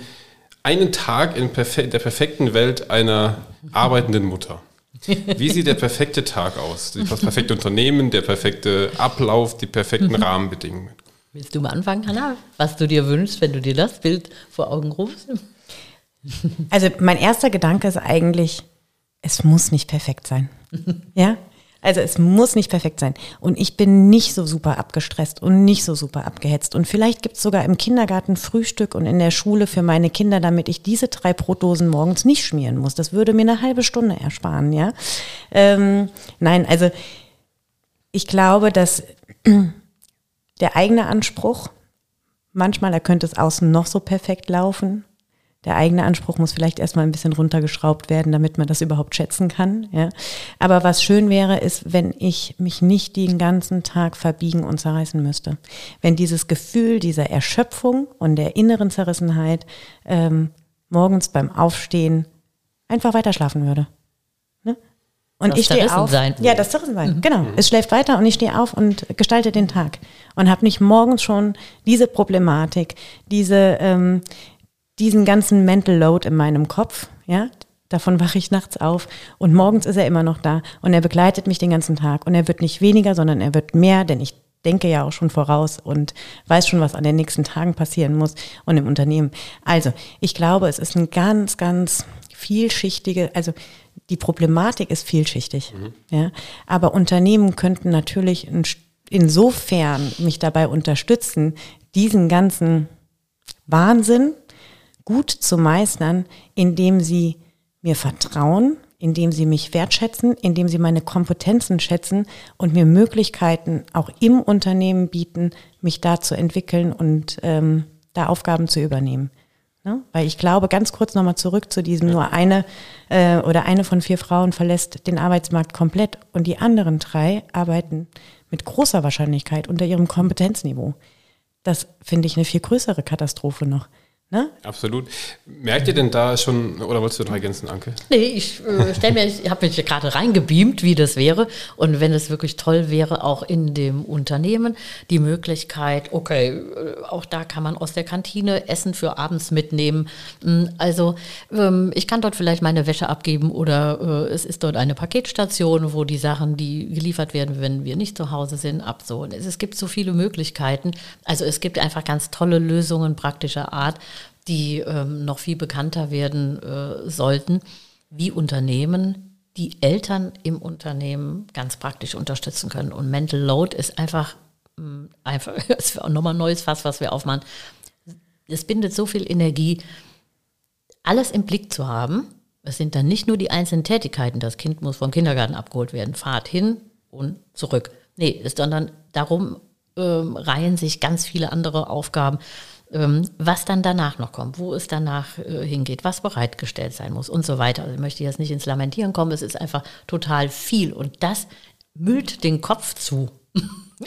einen Tag in perfe der perfekten Welt einer arbeitenden Mutter. Wie sieht der perfekte Tag aus? Das perfekte Unternehmen, der perfekte Ablauf, die perfekten Rahmenbedingungen. Willst du mal anfangen, Hanna? Was du dir wünschst, wenn du dir das Bild vor Augen rufst? Also mein erster Gedanke ist eigentlich, es muss nicht perfekt sein. Ja? Also es muss nicht perfekt sein. Und ich bin nicht so super abgestresst und nicht so super abgehetzt. Und vielleicht gibt es sogar im Kindergarten Frühstück und in der Schule für meine Kinder, damit ich diese drei Brotdosen morgens nicht schmieren muss. Das würde mir eine halbe Stunde ersparen, ja. Ähm, nein, also ich glaube, dass der eigene Anspruch, manchmal, da könnte es außen noch so perfekt laufen, der eigene Anspruch muss vielleicht erstmal ein bisschen runtergeschraubt werden, damit man das überhaupt schätzen kann. Ja. Aber was schön wäre, ist, wenn ich mich nicht den ganzen Tag verbiegen und zerreißen müsste. Wenn dieses Gefühl dieser Erschöpfung und der inneren Zerrissenheit ähm, morgens beim Aufstehen einfach weiter schlafen würde. Ne? Und das ich stehe auf. Sein. Ja, das zerrissen sein. Mhm. Genau. Es schläft weiter und ich stehe auf und gestalte den Tag und habe nicht morgens schon diese Problematik, diese ähm, diesen ganzen Mental Load in meinem Kopf, ja, davon wache ich nachts auf und morgens ist er immer noch da und er begleitet mich den ganzen Tag und er wird nicht weniger, sondern er wird mehr, denn ich denke ja auch schon voraus und weiß schon, was an den nächsten Tagen passieren muss und im Unternehmen. Also, ich glaube, es ist ein ganz, ganz vielschichtige, also die Problematik ist vielschichtig, mhm. ja, aber Unternehmen könnten natürlich insofern mich dabei unterstützen, diesen ganzen Wahnsinn, gut zu meistern, indem sie mir vertrauen, indem sie mich wertschätzen, indem sie meine Kompetenzen schätzen und mir Möglichkeiten auch im Unternehmen bieten, mich da zu entwickeln und ähm, da Aufgaben zu übernehmen. Ne? Weil ich glaube, ganz kurz nochmal zurück zu diesem, nur eine äh, oder eine von vier Frauen verlässt den Arbeitsmarkt komplett und die anderen drei arbeiten mit großer Wahrscheinlichkeit unter ihrem Kompetenzniveau. Das finde ich eine viel größere Katastrophe noch. Ne? Absolut. Merkt ihr denn da schon, oder wolltest du noch ergänzen, Anke? Nee, ich äh, stell mir, ich habe mich gerade reingebeamt, wie das wäre. Und wenn es wirklich toll wäre, auch in dem Unternehmen die Möglichkeit, okay, äh, auch da kann man aus der Kantine Essen für abends mitnehmen. Mm, Also ähm, ich kann dort vielleicht meine Wäsche abgeben oder äh, es ist dort eine Paketstation, wo die Sachen, die geliefert werden, wenn wir nicht zu Hause sind, abholen. Es, es gibt so viele Möglichkeiten. Also es gibt einfach ganz tolle Lösungen praktischer Art die ähm, noch viel bekannter werden äh, sollten, wie Unternehmen die Eltern im Unternehmen ganz praktisch unterstützen können. Und Mental Load ist einfach, mh, einfach das auch nochmal ein neues Fass, was wir aufmachen. Es bindet so viel Energie, alles im Blick zu haben. Es sind dann nicht nur die einzelnen Tätigkeiten, das Kind muss vom Kindergarten abgeholt werden, Fahrt hin und zurück. Nee, sondern darum ähm, reihen sich ganz viele andere Aufgaben was dann danach noch kommt, wo es danach äh, hingeht, was bereitgestellt sein muss und so weiter. Also ich möchte jetzt nicht ins Lamentieren kommen, es ist einfach total viel und das müllt den Kopf zu.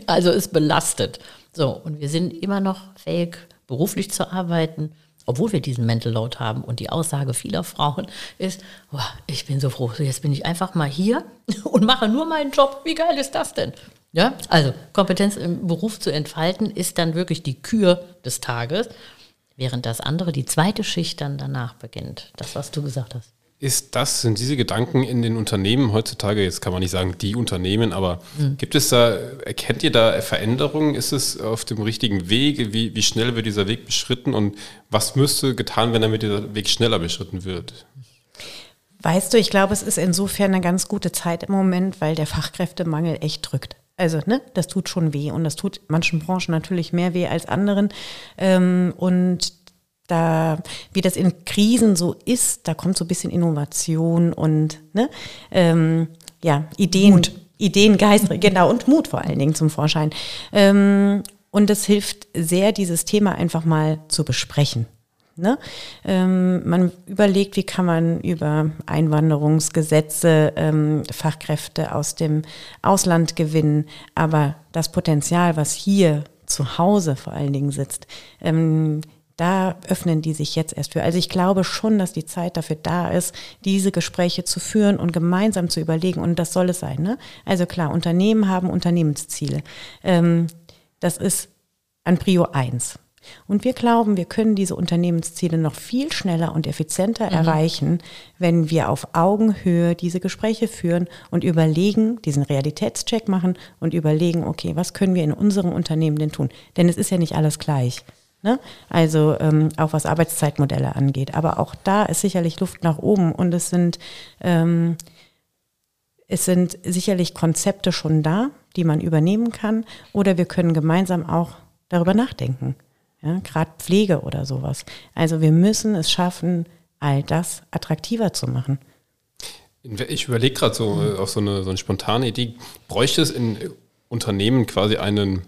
also es belastet. So, und wir sind immer noch fähig, beruflich zu arbeiten, obwohl wir diesen Mental Load haben. Und die Aussage vieler Frauen ist, oh, ich bin so froh, jetzt bin ich einfach mal hier und mache nur meinen Job. Wie geil ist das denn? Ja, also Kompetenz im Beruf zu entfalten ist dann wirklich die Kür des Tages, während das andere, die zweite Schicht dann danach beginnt. Das, was du gesagt hast. Ist das, sind diese Gedanken in den Unternehmen heutzutage, jetzt kann man nicht sagen die Unternehmen, aber mhm. gibt es da, erkennt ihr da Veränderungen? Ist es auf dem richtigen Weg? Wie, wie schnell wird dieser Weg beschritten und was müsste getan werden, damit dieser Weg schneller beschritten wird? Weißt du, ich glaube, es ist insofern eine ganz gute Zeit im Moment, weil der Fachkräftemangel echt drückt. Also, ne, das tut schon weh und das tut manchen Branchen natürlich mehr weh als anderen. Ähm, und da, wie das in Krisen so ist, da kommt so ein bisschen Innovation und ne, ähm, ja, Ideen, Mut. Ideengeist, genau, und Mut vor allen Dingen zum Vorschein. Ähm, und es hilft sehr, dieses Thema einfach mal zu besprechen. Ne? Ähm, man überlegt, wie kann man über Einwanderungsgesetze ähm, Fachkräfte aus dem Ausland gewinnen. Aber das Potenzial, was hier zu Hause vor allen Dingen sitzt, ähm, da öffnen die sich jetzt erst für. Also ich glaube schon, dass die Zeit dafür da ist, diese Gespräche zu führen und gemeinsam zu überlegen. Und das soll es sein. Ne? Also klar, Unternehmen haben Unternehmensziele. Ähm, das ist an Prio 1. Und wir glauben, wir können diese Unternehmensziele noch viel schneller und effizienter mhm. erreichen, wenn wir auf Augenhöhe diese Gespräche führen und überlegen, diesen Realitätscheck machen und überlegen, okay, was können wir in unserem Unternehmen denn tun? Denn es ist ja nicht alles gleich. Ne? Also ähm, auch was Arbeitszeitmodelle angeht. Aber auch da ist sicherlich Luft nach oben und es sind, ähm, es sind sicherlich Konzepte schon da, die man übernehmen kann. Oder wir können gemeinsam auch darüber nachdenken ja, gerade Pflege oder sowas. Also wir müssen es schaffen, all das attraktiver zu machen. Ich überlege gerade so äh, auf so eine, so eine spontane Idee. Bräuchte es in Unternehmen quasi einen,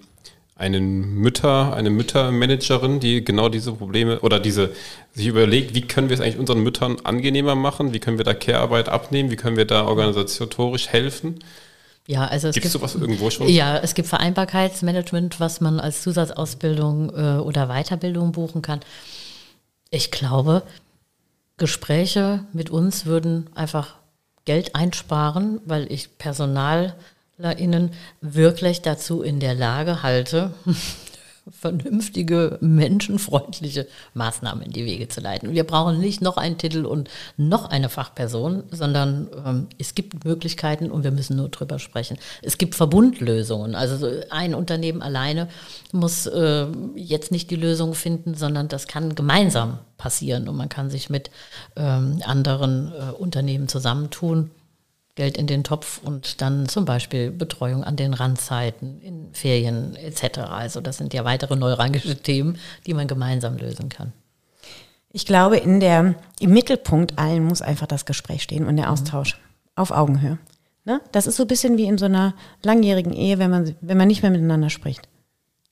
einen Mütter, eine Müttermanagerin, die genau diese Probleme oder diese sich überlegt, wie können wir es eigentlich unseren Müttern angenehmer machen? Wie können wir da Care-Arbeit abnehmen? Wie können wir da organisatorisch helfen? Ja, also es Gibt's gibt sowas irgendwo schon? Ja, es gibt Vereinbarkeitsmanagement, was man als Zusatzausbildung äh, oder Weiterbildung buchen kann. Ich glaube, Gespräche mit uns würden einfach Geld einsparen, weil ich PersonalerInnen wirklich dazu in der Lage halte, vernünftige, menschenfreundliche Maßnahmen in die Wege zu leiten. Wir brauchen nicht noch einen Titel und noch eine Fachperson, sondern ähm, es gibt Möglichkeiten und wir müssen nur drüber sprechen. Es gibt Verbundlösungen. Also ein Unternehmen alleine muss äh, jetzt nicht die Lösung finden, sondern das kann gemeinsam passieren und man kann sich mit ähm, anderen äh, Unternehmen zusammentun Geld in den Topf und dann zum Beispiel Betreuung an den Randzeiten, in Ferien etc. Also das sind ja weitere neuralgische Themen, die man gemeinsam lösen kann. Ich glaube, in der, im Mittelpunkt allen muss einfach das Gespräch stehen und der. Austausch mhm. auf Augenhöhe. Ne? Das ist so ein bisschen wie in so einer langjährigen Ehe, wenn man, wenn man nicht mehr miteinander spricht.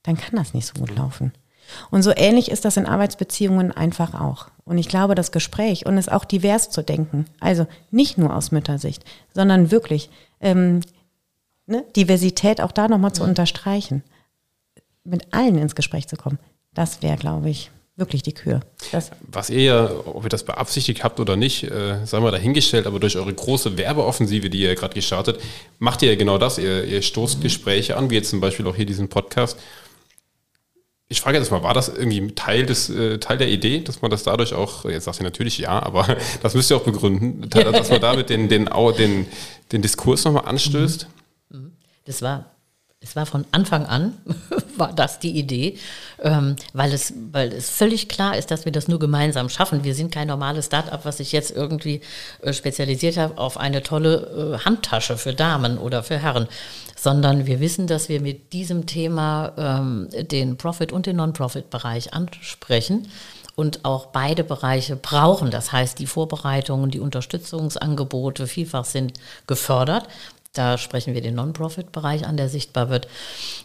Dann kann das nicht so gut laufen. Und so ähnlich ist das in Arbeitsbeziehungen einfach auch. Und ich glaube, das Gespräch und es auch divers zu denken, also nicht nur aus Müttersicht, sondern wirklich ähm, ne, Diversität auch da nochmal zu unterstreichen, mit allen ins Gespräch zu kommen, das wäre, glaube ich, wirklich die Kür. Das Was ihr ja, ob ihr das beabsichtigt habt oder nicht, äh, sagen wir dahingestellt, aber durch eure große Werbeoffensive, die ihr gerade gestartet, macht ihr ja genau das. Ihr, ihr stoßt Gespräche an, wie jetzt zum Beispiel auch hier diesen Podcast. Ich frage jetzt mal, war das irgendwie Teil, des, äh, Teil der Idee, dass man das dadurch auch, jetzt sagt ihr natürlich ja, aber das müsst ihr auch begründen, dass man damit den, den, den, den Diskurs nochmal anstößt? Mhm. Das war es war von Anfang an, war das die Idee, ähm, weil, es, weil es völlig klar ist, dass wir das nur gemeinsam schaffen. Wir sind kein normales Start-up, was sich jetzt irgendwie äh, spezialisiert hat auf eine tolle äh, Handtasche für Damen oder für Herren, sondern wir wissen, dass wir mit diesem Thema ähm, den Profit- und den Non-Profit-Bereich ansprechen und auch beide Bereiche brauchen. Das heißt, die Vorbereitungen, die Unterstützungsangebote vielfach sind gefördert. Da sprechen wir den Non-Profit-Bereich an, der sichtbar wird.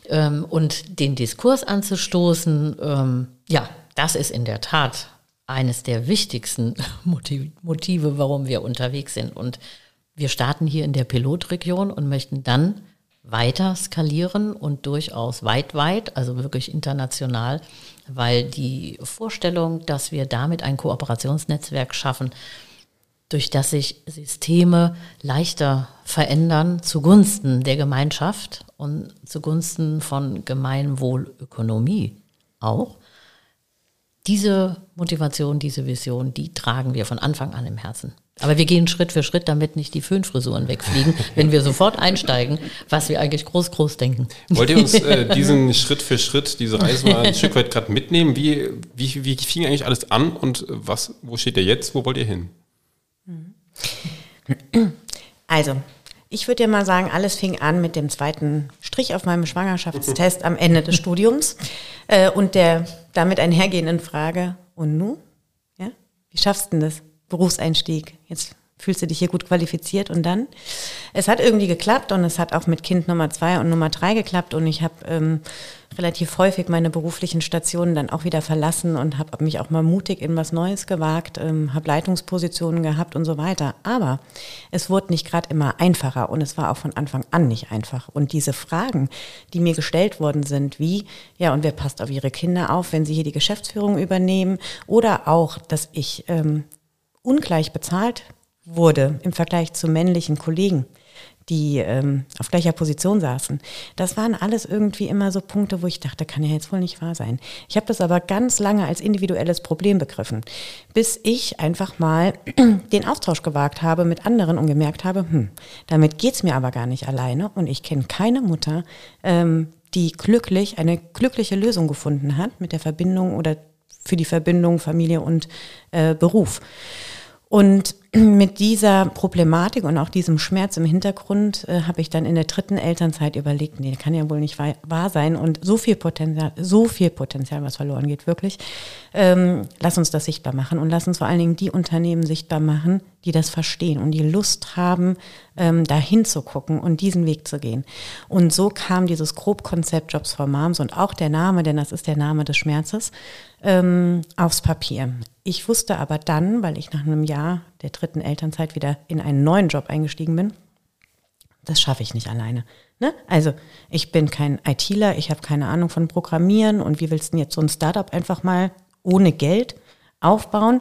Ähm, und den Diskurs anzustoßen, ähm, ja, das ist in der Tat eines der wichtigsten Motive, warum wir unterwegs sind. Und wir starten hier in der Pilotregion und möchten dann weiter skalieren und durchaus weit, weit, also wirklich international, weil die Vorstellung, dass wir damit ein Kooperationsnetzwerk schaffen, durch das sich Systeme leichter verändern zugunsten der Gemeinschaft und zugunsten von Gemeinwohlökonomie auch. Diese Motivation, diese Vision, die tragen wir von Anfang an im Herzen. Aber wir gehen Schritt für Schritt, damit nicht die Föhnfrisuren wegfliegen, wenn wir sofort einsteigen, was wir eigentlich groß, groß denken. Wollt ihr uns äh, diesen Schritt für Schritt, diese Reise mal ein Stück weit gerade mitnehmen? Wie, wie, wie fing eigentlich alles an und was, wo steht ihr jetzt? Wo wollt ihr hin? Also, ich würde dir mal sagen, alles fing an mit dem zweiten Strich auf meinem Schwangerschaftstest am Ende des Studiums äh, und der damit einhergehenden Frage, und nu? Ja? Wie schaffst du denn das? Berufseinstieg. Jetzt fühlst du dich hier gut qualifiziert und dann. Es hat irgendwie geklappt und es hat auch mit Kind Nummer zwei und Nummer drei geklappt und ich habe ähm, relativ häufig meine beruflichen Stationen dann auch wieder verlassen und habe mich auch mal mutig in was Neues gewagt, ähm, habe Leitungspositionen gehabt und so weiter. Aber es wurde nicht gerade immer einfacher und es war auch von Anfang an nicht einfach. Und diese Fragen, die mir gestellt worden sind, wie, ja, und wer passt auf ihre Kinder auf, wenn sie hier die Geschäftsführung übernehmen oder auch, dass ich ähm, ungleich bezahlt wurde im Vergleich zu männlichen Kollegen, die ähm, auf gleicher Position saßen. Das waren alles irgendwie immer so Punkte, wo ich dachte, kann ja jetzt wohl nicht wahr sein. Ich habe das aber ganz lange als individuelles Problem begriffen, bis ich einfach mal den Austausch gewagt habe mit anderen und gemerkt habe, hm, damit geht's mir aber gar nicht alleine und ich kenne keine Mutter, ähm, die glücklich eine glückliche Lösung gefunden hat mit der Verbindung oder für die Verbindung Familie und äh, Beruf. Und mit dieser Problematik und auch diesem Schmerz im Hintergrund äh, habe ich dann in der dritten Elternzeit überlegt, nee, kann ja wohl nicht wahr sein und so viel Potenzial, so viel Potenzial, was verloren geht, wirklich. Ähm, lass uns das sichtbar machen und lass uns vor allen Dingen die Unternehmen sichtbar machen, die das verstehen und die Lust haben, ähm, dahin zu gucken und diesen Weg zu gehen. Und so kam dieses Grobkonzept Jobs for Moms und auch der Name, denn das ist der Name des Schmerzes, ähm, aufs Papier. Ich wusste aber dann, weil ich nach einem Jahr der dritten Elternzeit wieder in einen neuen Job eingestiegen bin, das schaffe ich nicht alleine. Ne? Also ich bin kein ITler, ich habe keine Ahnung von Programmieren und wie willst du denn jetzt so ein Startup einfach mal ohne Geld aufbauen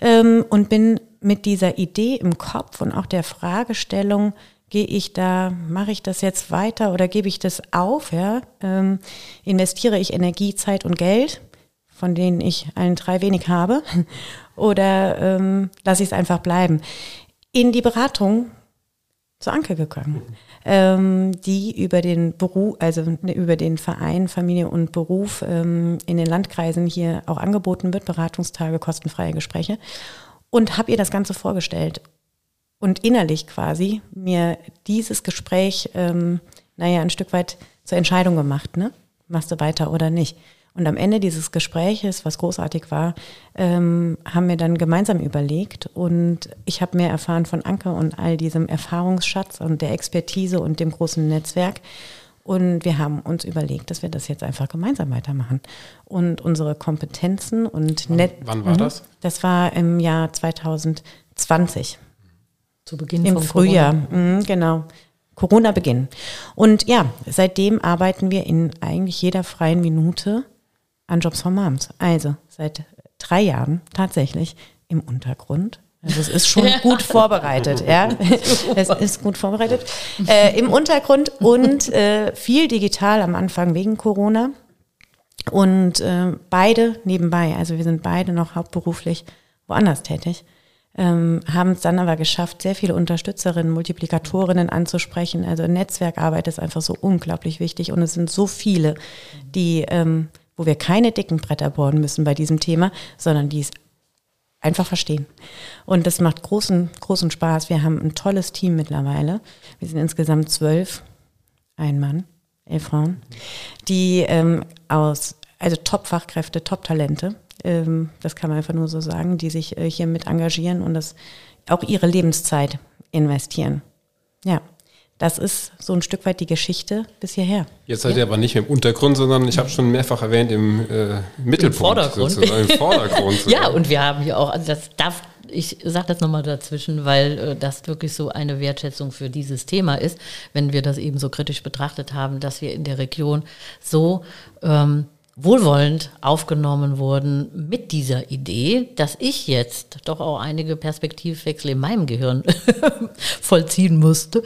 ähm, und bin mit dieser Idee im Kopf und auch der Fragestellung, gehe ich da, mache ich das jetzt weiter oder gebe ich das auf, ja? Ähm, investiere ich Energie, Zeit und Geld von denen ich allen drei wenig habe, oder ähm, lasse ich es einfach bleiben. In die Beratung zu Anke gegangen, ähm, die über den Beruf, also ne, über den Verein Familie und Beruf ähm, in den Landkreisen hier auch angeboten wird, Beratungstage, kostenfreie Gespräche und habe ihr das Ganze vorgestellt und innerlich quasi mir dieses Gespräch, ähm, naja, ein Stück weit zur Entscheidung gemacht, ne? Machst du weiter oder nicht? Und am Ende dieses Gespräches, was großartig war, ähm, haben wir dann gemeinsam überlegt und ich habe mehr erfahren von Anke und all diesem Erfahrungsschatz und der Expertise und dem großen Netzwerk. Und wir haben uns überlegt, dass wir das jetzt einfach gemeinsam weitermachen. Und unsere Kompetenzen und Wann, wann war mhm. das? Das war im Jahr 2020. Zu Beginn Im Frühjahr, mhm, genau. Corona-Beginn. Und ja, seitdem arbeiten wir in eigentlich jeder freien Minute an Jobs for Moms. Also seit drei Jahren tatsächlich im Untergrund. Also es ist schon gut vorbereitet, ja. Es ist gut vorbereitet. Äh, Im Untergrund und äh, viel digital am Anfang wegen Corona. Und äh, beide nebenbei, also wir sind beide noch hauptberuflich woanders tätig, ähm, haben es dann aber geschafft, sehr viele Unterstützerinnen, Multiplikatorinnen anzusprechen. Also Netzwerkarbeit ist einfach so unglaublich wichtig und es sind so viele, die, ähm, wo wir keine dicken Bretter bohren müssen bei diesem Thema, sondern die es einfach verstehen. Und das macht großen, großen Spaß. Wir haben ein tolles Team mittlerweile. Wir sind insgesamt zwölf, ein Mann, elf Frauen, die ähm, aus, also Top-Fachkräfte, Top-Talente, ähm, das kann man einfach nur so sagen, die sich äh, hier mit engagieren und das auch ihre Lebenszeit investieren. Ja. Das ist so ein Stück weit die Geschichte bis hierher. Jetzt seid ja. ihr aber nicht mehr im Untergrund, sondern ich habe schon mehrfach erwähnt im äh, Mittelpunkt. Im Vordergrund. Sozusagen, Im Vordergrund ja, und wir haben hier auch, also das darf, ich sage das nochmal dazwischen, weil äh, das wirklich so eine Wertschätzung für dieses Thema ist, wenn wir das eben so kritisch betrachtet haben, dass wir in der Region so ähm, wohlwollend aufgenommen wurden mit dieser Idee, dass ich jetzt doch auch einige Perspektivwechsel in meinem Gehirn vollziehen musste,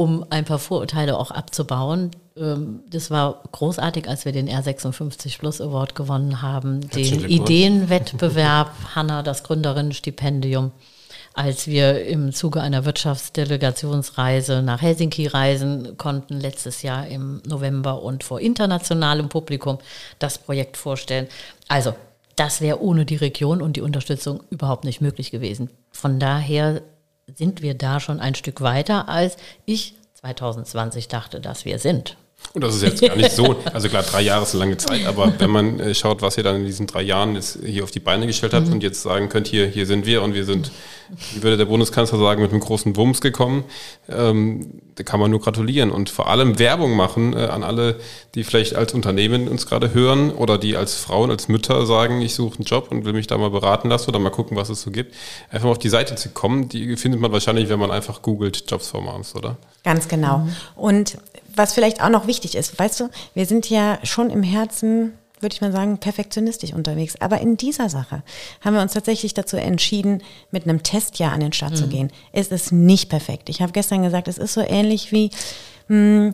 um ein paar Vorurteile auch abzubauen. Ähm, das war großartig, als wir den R56 Plus Award gewonnen haben, den Ideenwettbewerb, Hanna, das Gründerinnenstipendium als wir im Zuge einer Wirtschaftsdelegationsreise nach Helsinki reisen konnten, letztes Jahr im November und vor internationalem Publikum das Projekt vorstellen. Also, das wäre ohne die Region und die Unterstützung überhaupt nicht möglich gewesen. Von daher sind wir da schon ein Stück weiter, als ich 2020 dachte, dass wir sind. Und das ist jetzt gar nicht so, also klar, drei Jahre ist eine lange Zeit, aber wenn man äh, schaut, was ihr dann in diesen drei Jahren jetzt hier auf die Beine gestellt habt mhm. und jetzt sagen könnt, hier, hier sind wir und wir sind, wie würde der Bundeskanzler sagen, mit einem großen Wumms gekommen, ähm, da kann man nur gratulieren und vor allem Werbung machen äh, an alle, die vielleicht als Unternehmen uns gerade hören oder die als Frauen, als Mütter sagen, ich suche einen Job und will mich da mal beraten lassen oder mal gucken, was es so gibt. Einfach mal auf die Seite zu kommen, die findet man wahrscheinlich, wenn man einfach googelt Jobs for Moms, oder? Ganz genau. Mhm. Und was vielleicht auch noch wichtig ist, weißt du, wir sind ja schon im Herzen, würde ich mal sagen, perfektionistisch unterwegs. Aber in dieser Sache haben wir uns tatsächlich dazu entschieden, mit einem Testjahr an den Start mhm. zu gehen. Es ist nicht perfekt. Ich habe gestern gesagt, es ist so ähnlich wie, mh, hm,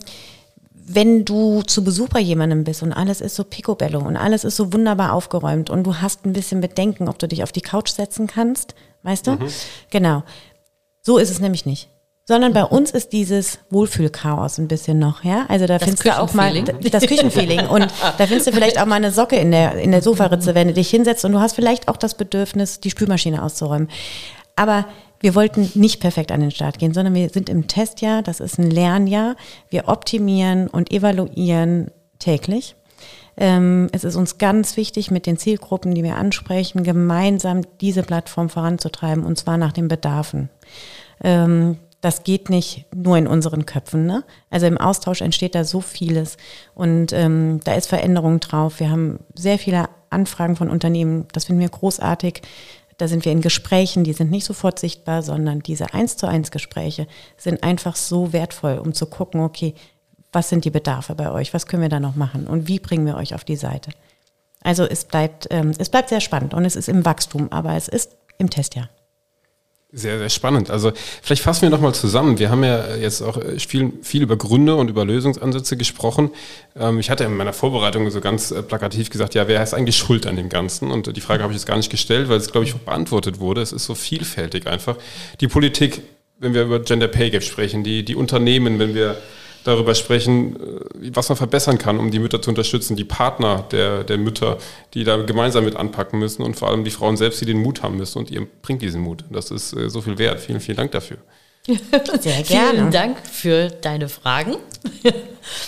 wenn du zu Besuch bei jemandem bist und alles ist so picobello und alles ist so wunderbar aufgeräumt und du hast ein bisschen Bedenken, ob du dich auf die Couch setzen kannst, weißt du? Mhm. Genau. So ist es nämlich nicht sondern bei uns ist dieses Wohlfühlchaos ein bisschen noch, ja. Also da das findest du auch mal das Küchenfeeling und da findest du vielleicht auch mal eine Socke in der in der Sofaritze, wenn du dich hinsetzt und du hast vielleicht auch das Bedürfnis, die Spülmaschine auszuräumen. Aber wir wollten nicht perfekt an den Start gehen, sondern wir sind im Testjahr, das ist ein Lernjahr. Wir optimieren und evaluieren täglich. Ähm, es ist uns ganz wichtig, mit den Zielgruppen, die wir ansprechen, gemeinsam diese Plattform voranzutreiben und zwar nach den Bedarfen. Ähm, das geht nicht nur in unseren Köpfen. Ne? Also im Austausch entsteht da so vieles und ähm, da ist Veränderung drauf. Wir haben sehr viele Anfragen von Unternehmen, das finden wir großartig. Da sind wir in Gesprächen, die sind nicht sofort sichtbar, sondern diese eins zu eins Gespräche sind einfach so wertvoll, um zu gucken, okay, was sind die Bedarfe bei euch, was können wir da noch machen und wie bringen wir euch auf die Seite. Also es bleibt, ähm, es bleibt sehr spannend und es ist im Wachstum, aber es ist im Testjahr. Sehr, sehr spannend. Also vielleicht fassen wir nochmal zusammen. Wir haben ja jetzt auch äh, viel, viel über Gründe und über Lösungsansätze gesprochen. Ähm, ich hatte in meiner Vorbereitung so ganz äh, plakativ gesagt, ja, wer ist eigentlich schuld an dem Ganzen? Und die Frage habe ich jetzt gar nicht gestellt, weil es, glaube ich, auch beantwortet wurde. Es ist so vielfältig einfach. Die Politik, wenn wir über Gender Pay Gap sprechen, die, die Unternehmen, wenn wir darüber sprechen, äh, was man verbessern kann, um die Mütter zu unterstützen, die Partner der, der Mütter, die da gemeinsam mit anpacken müssen und vor allem die Frauen selbst, die den Mut haben müssen und ihr bringt diesen Mut. Das ist äh, so viel wert. Vielen, vielen Dank dafür. Sehr gerne. Vielen Dank für deine Fragen.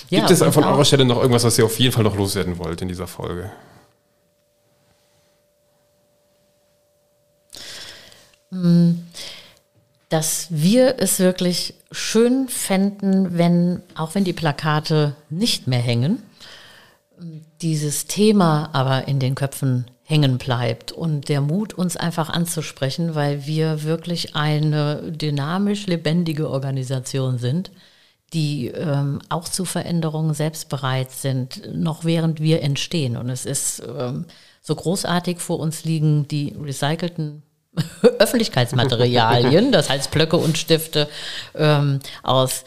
ja, Gibt es von eurer Stelle noch irgendwas, was ihr auf jeden Fall noch loswerden wollt in dieser Folge? Hm dass wir es wirklich schön fänden, wenn, auch wenn die Plakate nicht mehr hängen, dieses Thema aber in den Köpfen hängen bleibt und der Mut, uns einfach anzusprechen, weil wir wirklich eine dynamisch lebendige Organisation sind, die ähm, auch zu Veränderungen selbst bereit sind, noch während wir entstehen. Und es ist ähm, so großartig vor uns liegen die recycelten Öffentlichkeitsmaterialien, das heißt Blöcke und Stifte ähm, aus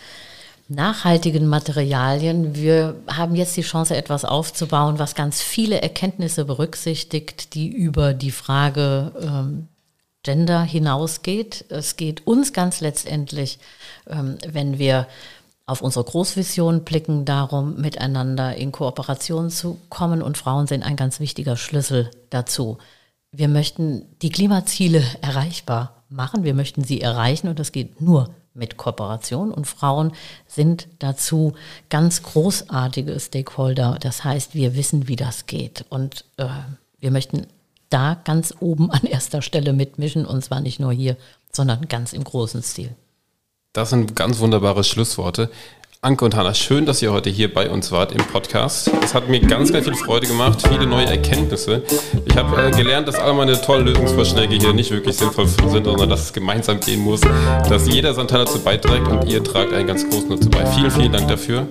nachhaltigen Materialien. Wir haben jetzt die Chance, etwas aufzubauen, was ganz viele Erkenntnisse berücksichtigt, die über die Frage ähm, Gender hinausgeht. Es geht uns ganz letztendlich, ähm, wenn wir auf unsere Großvision blicken, darum, miteinander in Kooperation zu kommen. Und Frauen sind ein ganz wichtiger Schlüssel dazu. Wir möchten die Klimaziele erreichbar machen. Wir möchten sie erreichen und das geht nur mit Kooperation. Und Frauen sind dazu ganz großartige Stakeholder. Das heißt, wir wissen, wie das geht. Und äh, wir möchten da ganz oben an erster Stelle mitmischen und zwar nicht nur hier, sondern ganz im großen Stil. Das sind ganz wunderbare Schlussworte. Anke und Hanna, schön, dass ihr heute hier bei uns wart im Podcast. Es hat mir ganz, ganz viel Freude gemacht, viele neue Erkenntnisse. Ich habe äh, gelernt, dass all meine tollen Lösungsvorschläge hier nicht wirklich sinnvoll sind, sondern dass es gemeinsam gehen muss, dass jeder seinen Teil dazu beiträgt und ihr tragt einen ganz großen dazu bei. Vielen, vielen Dank dafür.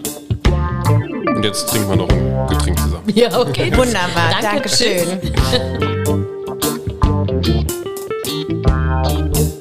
Und jetzt trinken wir noch ein Getränk zusammen. Ja, okay. Wunderbar. Danke, Dankeschön.